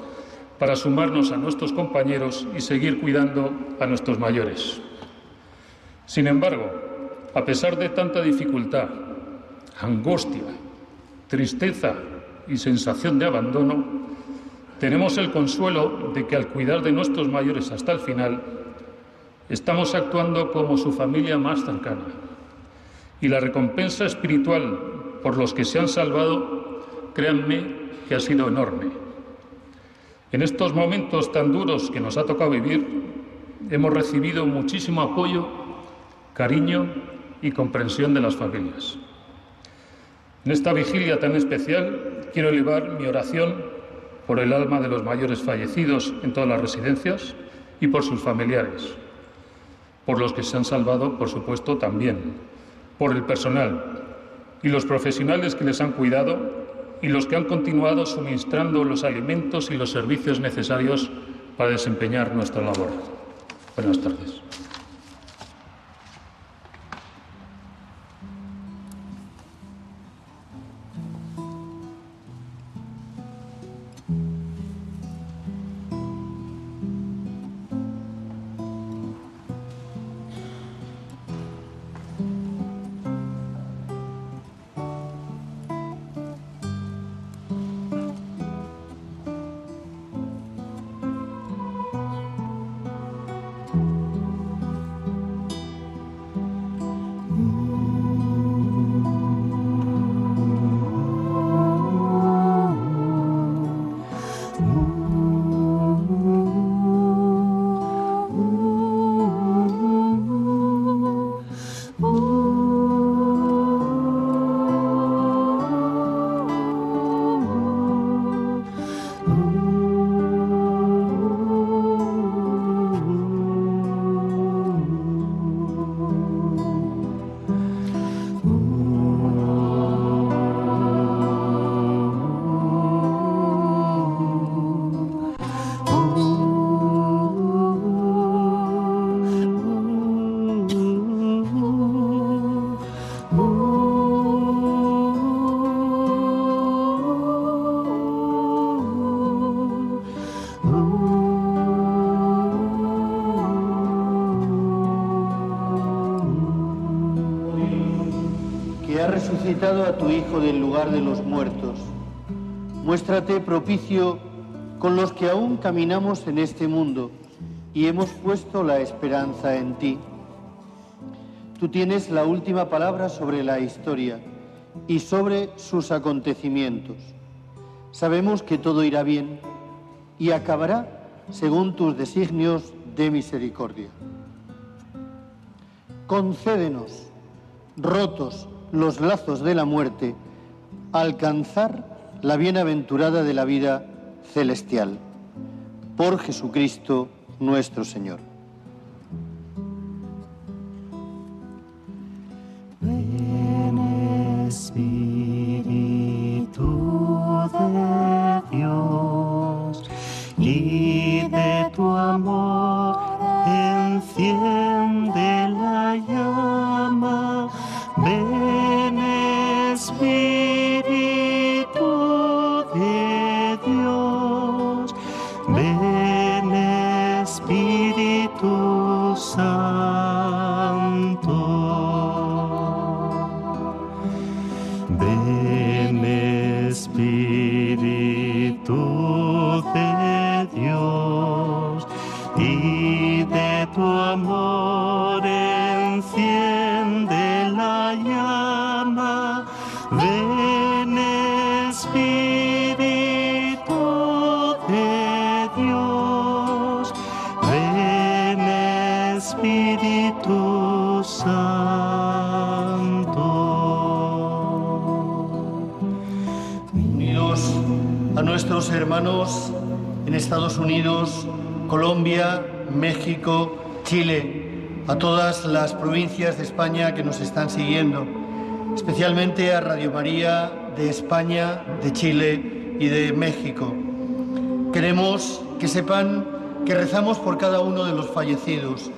para sumarnos a nuestros compañeros y seguir cuidando a nuestros mayores. Sin embargo, a pesar de tanta dificultad, angustia, tristeza y sensación de abandono, tenemos el consuelo de que al cuidar de nuestros mayores hasta el final, estamos actuando como su familia más cercana. Y la recompensa espiritual por los que se han salvado, créanme que ha sido enorme. En estos momentos tan duros que nos ha tocado vivir, hemos recibido muchísimo apoyo, cariño y comprensión de las familias. En esta vigilia tan especial quiero elevar mi oración por el alma de los mayores fallecidos en todas las residencias y por sus familiares, por los que se han salvado, por supuesto, también, por el personal y los profesionales que les han cuidado y los que han continuado suministrando los alimentos y los servicios necesarios para desempeñar nuestra labor. Buenas tardes. Hijo del lugar de los muertos. Muéstrate propicio con los que aún caminamos en este mundo y hemos puesto la esperanza en ti. Tú tienes la última palabra sobre la historia y sobre sus acontecimientos. Sabemos que todo irá bien y acabará según tus designios de misericordia. Concédenos, rotos los lazos de la muerte, alcanzar la bienaventurada de la vida celestial. Por Jesucristo nuestro Señor. Nuestros hermanos en Estados Unidos, Colombia, México, Chile, a todas las provincias de España que nos están siguiendo, especialmente a Radio María de España, de Chile y de México. Queremos que sepan que rezamos por cada uno de los fallecidos,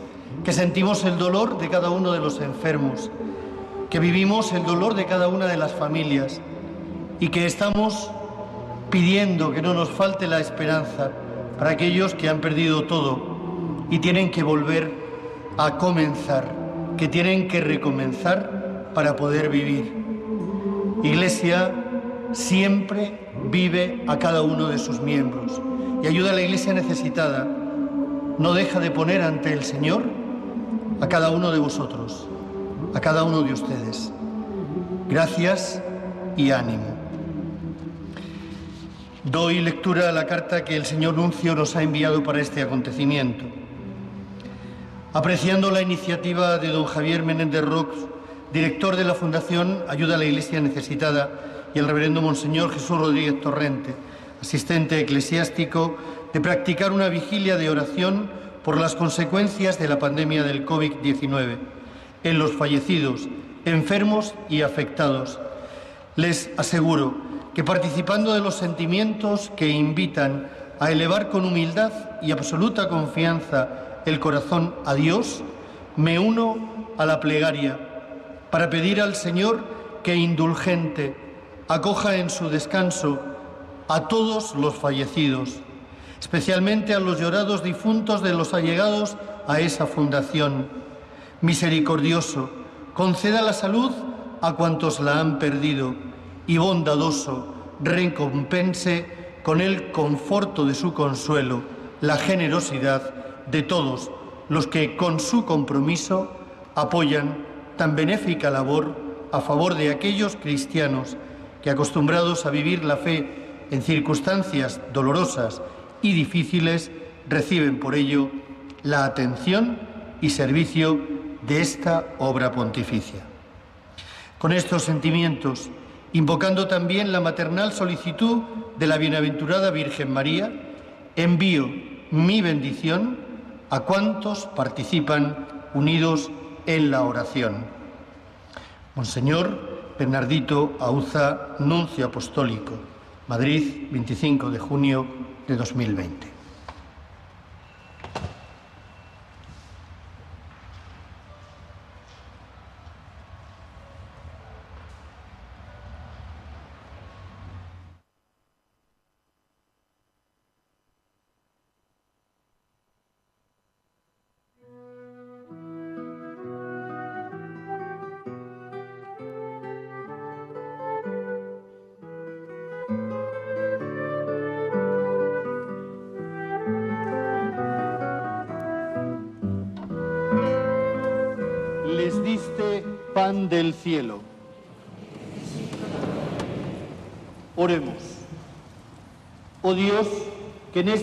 que sentimos el dolor de cada uno de los enfermos, que vivimos el dolor de cada una de las familias y que estamos pidiendo que no nos falte la esperanza para aquellos que han perdido todo y tienen que volver a comenzar, que tienen que recomenzar para poder vivir. Iglesia siempre vive a cada uno de sus miembros y ayuda a la iglesia necesitada. No deja de poner ante el Señor a cada uno de vosotros, a cada uno de ustedes. Gracias y ánimo. Doy lectura a la carta que el señor Nuncio nos ha enviado para este acontecimiento. Apreciando la iniciativa de don Javier Menéndez Rox, director de la Fundación Ayuda a la Iglesia Necesitada, y el reverendo Monseñor Jesús Rodríguez Torrente, asistente eclesiástico, de practicar una vigilia de oración por las consecuencias de la pandemia del COVID-19 en los fallecidos, enfermos y afectados. Les aseguro que participando de los sentimientos que invitan a elevar con humildad y absoluta confianza el corazón a Dios, me uno a la plegaria para pedir al Señor que indulgente acoja en su descanso a todos los fallecidos, especialmente a los llorados difuntos de los allegados a esa fundación. Misericordioso, conceda la salud a cuantos la han perdido y bondadoso, recompense con el conforto de su consuelo la generosidad de todos los que con su compromiso apoyan tan benéfica labor a favor de aquellos cristianos que acostumbrados a vivir la fe en circunstancias dolorosas y difíciles reciben por ello la atención y servicio de esta obra pontificia. Con estos sentimientos, invocando también la maternal solicitud de la bienaventurada Virgen María, envío mi bendición a cuantos participan unidos en la oración. Monseñor Bernardito Auza, nuncio apostólico, Madrid, 25 de junio de 2020.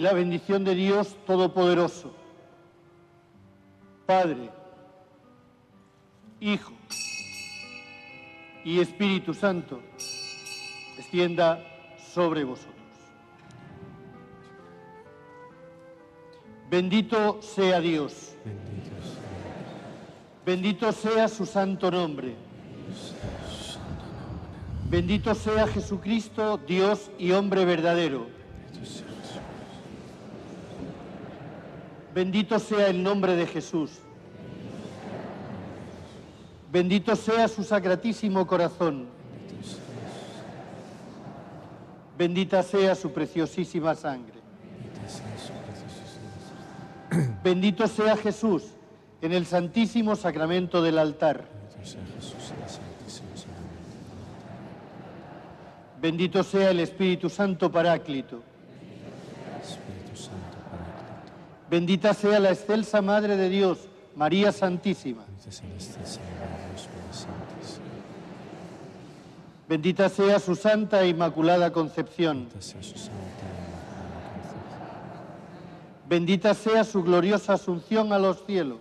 La bendición de Dios Todopoderoso, Padre, Hijo y Espíritu Santo descienda sobre vosotros. Bendito sea Dios. Bendito sea su santo nombre. Bendito sea Jesucristo, Dios y hombre verdadero. Bendito sea el nombre de Jesús. Bendito sea su sacratísimo corazón. Bendita sea su preciosísima sangre. Bendito sea Jesús en el santísimo sacramento del altar. Bendito sea el Espíritu Santo Paráclito. Bendita sea la excelsa Madre de Dios, María Santísima. Bendita sea su santa e inmaculada concepción. Bendita sea su gloriosa asunción a los cielos.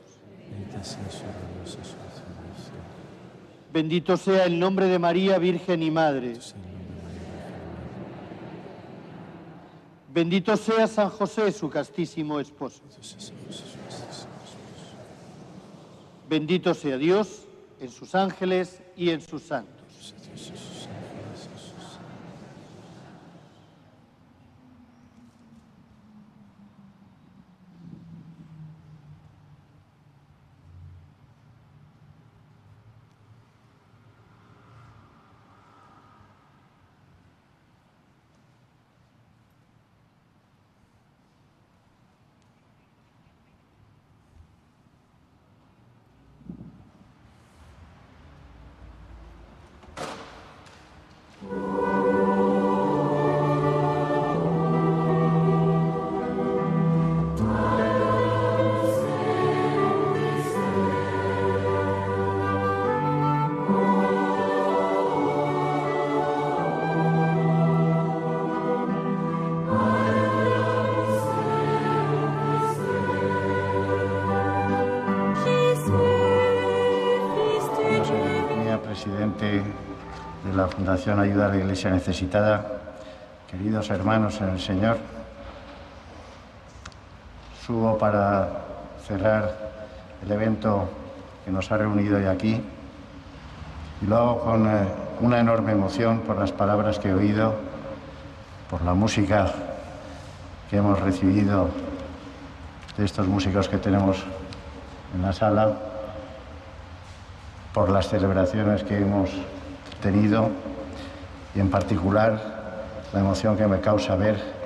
Bendito sea el nombre de María, Virgen y Madre. Bendito sea San José, su castísimo esposo. Bendito sea Dios en sus ángeles y en sus santos. Fundación Ayuda a la Iglesia Necesitada, queridos hermanos en el Señor, subo para cerrar el evento que nos ha reunido hoy aquí. Y lo hago con eh, una enorme emoción por las palabras que he oído, por la música que hemos recibido de estos músicos que tenemos en la sala por las celebraciones que hemos tenido en particular la emoción que me causa ver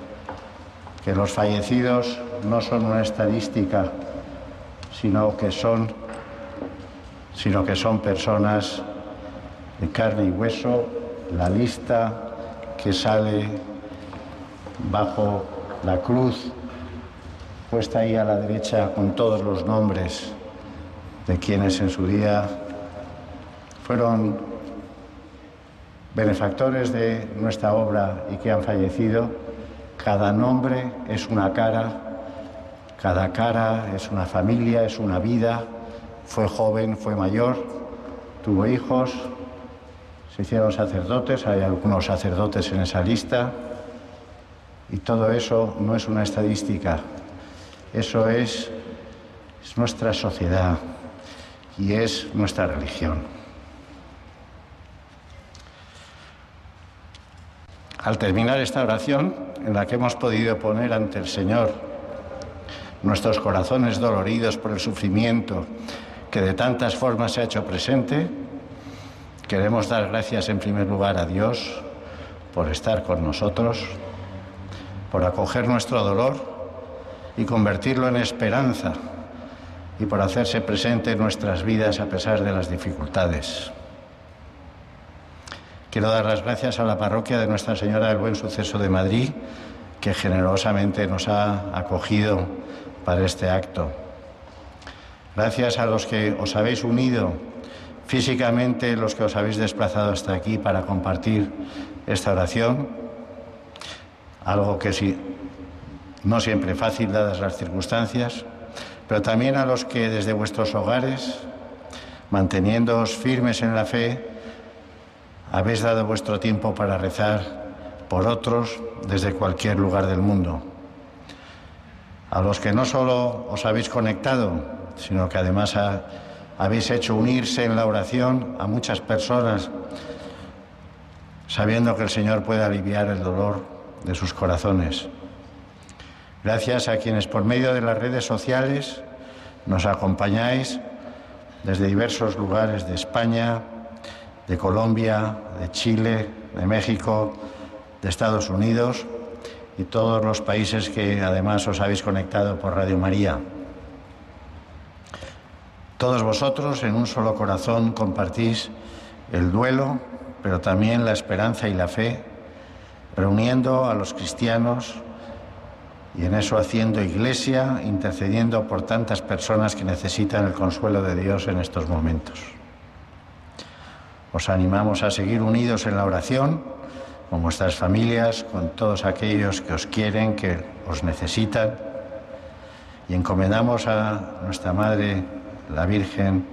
que los fallecidos no son una estadística, sino que son, sino que son personas de carne y hueso, la lista que sale bajo la cruz puesta ahí a la derecha con todos los nombres de quienes en su día fueron benefactores de nuestra obra y que han fallecido. Cada nombre es una cara, cada cara es una familia, es una vida. Fue joven, fue mayor, tuvo hijos, se hicieron sacerdotes, hay algunos sacerdotes en esa lista. Y todo eso no es una estadística, eso es, es nuestra sociedad y es nuestra religión. Al terminar esta oración, en la que hemos podido poner ante el Señor nuestros corazones doloridos por el sufrimiento que de tantas formas se ha hecho presente, queremos dar gracias en primer lugar a Dios por estar con nosotros, por acoger nuestro dolor y convertirlo en esperanza y por hacerse presente en nuestras vidas a pesar de las dificultades. Quiero dar las gracias a la parroquia de Nuestra Señora del Buen Suceso de Madrid, que generosamente nos ha acogido para este acto. Gracias a los que os habéis unido físicamente, los que os habéis desplazado hasta aquí para compartir esta oración, algo que sí, no siempre fácil dadas las circunstancias, pero también a los que desde vuestros hogares, manteniéndoos firmes en la fe, habéis dado vuestro tiempo para rezar por otros desde cualquier lugar del mundo. A los que no solo os habéis conectado, sino que además ha- habéis hecho unirse en la oración a muchas personas, sabiendo que el Señor puede aliviar el dolor de sus corazones. Gracias a quienes por medio de las redes sociales nos acompañáis desde diversos lugares de España, de Colombia, de Chile, de México, de Estados Unidos y todos los países que además os habéis conectado por Radio María. Todos vosotros en un solo corazón compartís el duelo, pero también la esperanza y la fe, reuniendo a los cristianos y en eso haciendo iglesia, intercediendo por tantas personas que necesitan el consuelo de Dios en estos momentos. Os animamos a seguir unidos en la oración con vuestras familias, con todos aquellos que os quieren, que os necesitan, y encomendamos a nuestra Madre, la Virgen,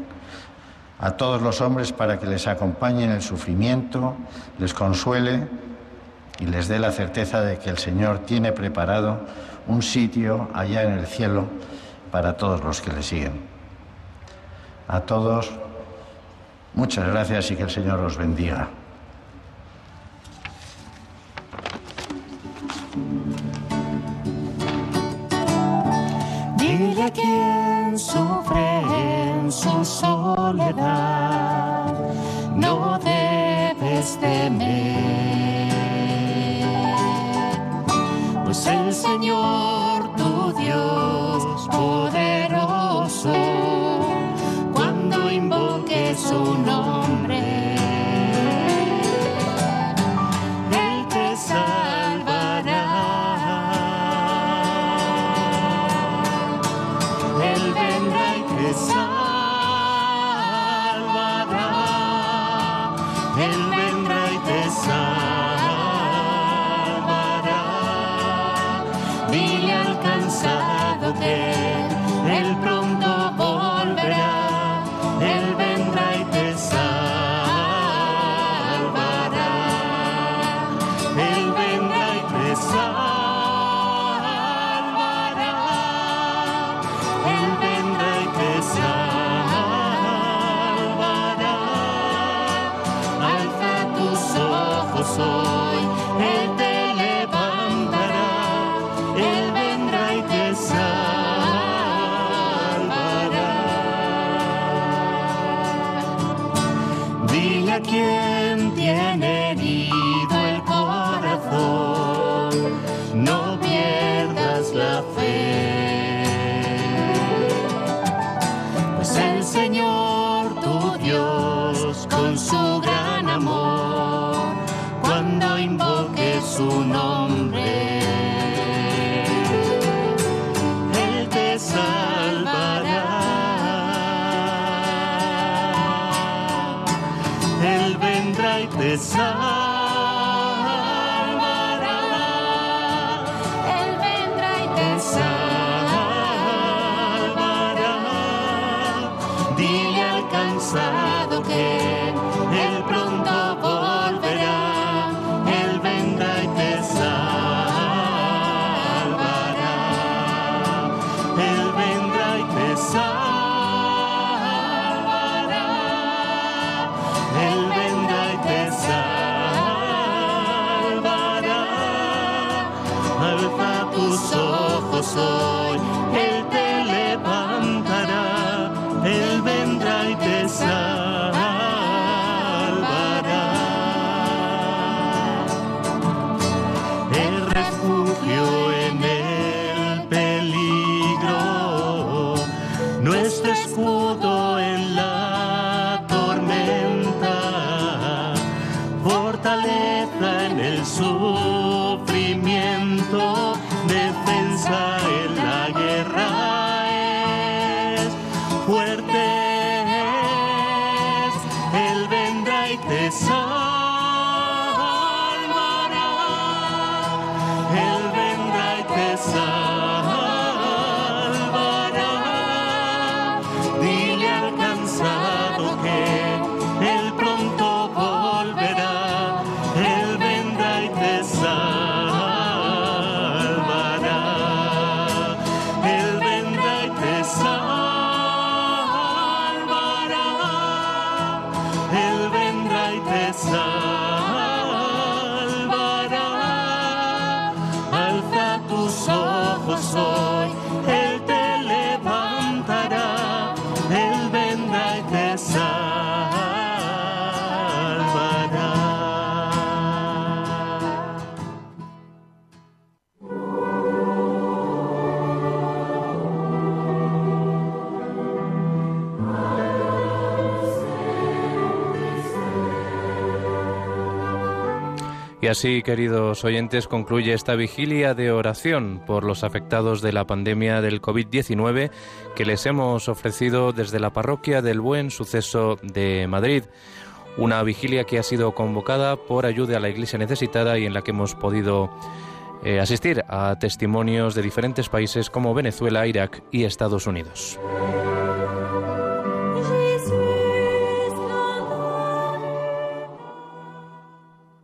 a todos los hombres para que les acompañe en el sufrimiento, les consuele y les dé la certeza de que el Señor tiene preparado un sitio allá en el cielo para todos los que le siguen. A todos, muchas gracias y que el Señor os bendiga. Dile a quien sufre en su soledad, no debes temer, pues el Señor Okay. Así, queridos oyentes, concluye esta vigilia de oración por los afectados de la pandemia del COVID-19 que les hemos ofrecido desde la parroquia del Buen Suceso de Madrid. Una vigilia que ha sido convocada por ayuda a la Iglesia necesitada y en la que hemos podido eh, asistir a testimonios de diferentes países como Venezuela, Irak y Estados Unidos.